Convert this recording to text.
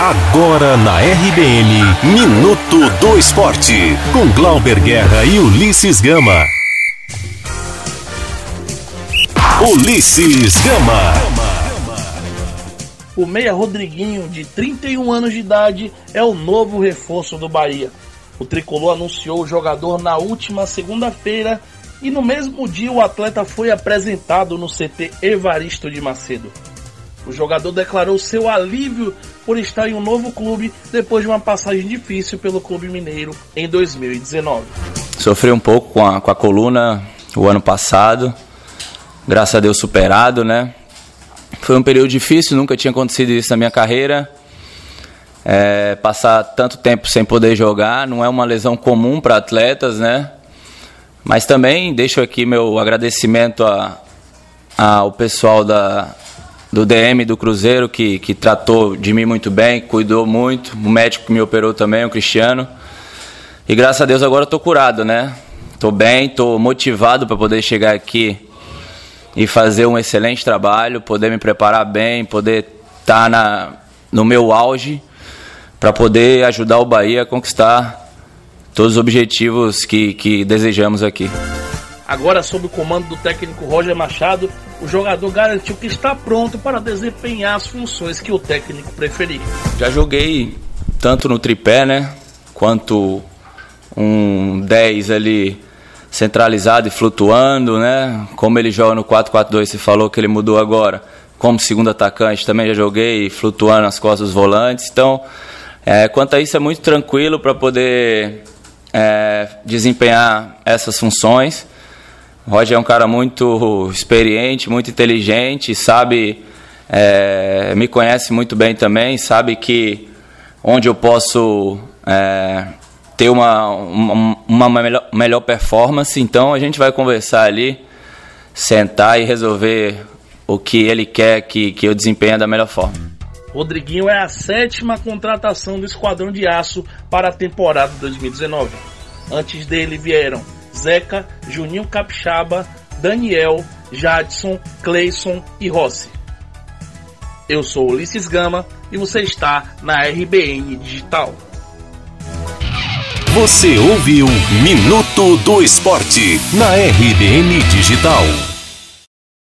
Agora na RBN, Minuto do Esporte, com Glauber Guerra e Ulisses Gama. Ulisses Gama. O meia Rodriguinho, de 31 anos de idade, é o novo reforço do Bahia. O tricolor anunciou o jogador na última segunda-feira e no mesmo dia o atleta foi apresentado no CT Evaristo de Macedo. O jogador declarou seu alívio por estar em um novo clube depois de uma passagem difícil pelo Clube Mineiro em 2019. Sofri um pouco com a, com a coluna o ano passado, graças a Deus superado, né? Foi um período difícil, nunca tinha acontecido isso na minha carreira. É, passar tanto tempo sem poder jogar não é uma lesão comum para atletas, né? Mas também deixo aqui meu agradecimento a, ao pessoal da, do DM do Cruzeiro, que, que tratou de mim muito bem, cuidou muito. O médico que me operou também, o Cristiano. E graças a Deus agora estou curado, né? Estou bem, estou motivado para poder chegar aqui e fazer um excelente trabalho, poder me preparar bem, poder estar tá no meu auge para poder ajudar o Bahia a conquistar todos os objetivos que, que desejamos aqui. Agora, sob o comando do técnico Roger Machado, o jogador garantiu que está pronto para desempenhar as funções que o técnico preferir. Já joguei tanto no tripé, né? Quanto um 10 ali centralizado e flutuando, né? Como ele joga no 4-4-2, você falou que ele mudou agora. Como segundo atacante, também já joguei flutuando nas costas dos volantes. Então, é, quanto a isso, é muito tranquilo para poder é, desempenhar essas funções. Roger é um cara muito experiente, muito inteligente, sabe, é, me conhece muito bem também, sabe que onde eu posso é, ter uma, uma, uma melhor, melhor performance. Então a gente vai conversar ali, sentar e resolver o que ele quer que, que eu desempenhe da melhor forma. Rodriguinho é a sétima contratação do Esquadrão de Aço para a temporada 2019. Antes dele vieram Zeca, Juninho Capixaba, Daniel, Jadson, Cleison e Rossi. Eu sou Ulisses Gama e você está na RBN Digital. Você ouviu Minuto do Esporte na RBN Digital.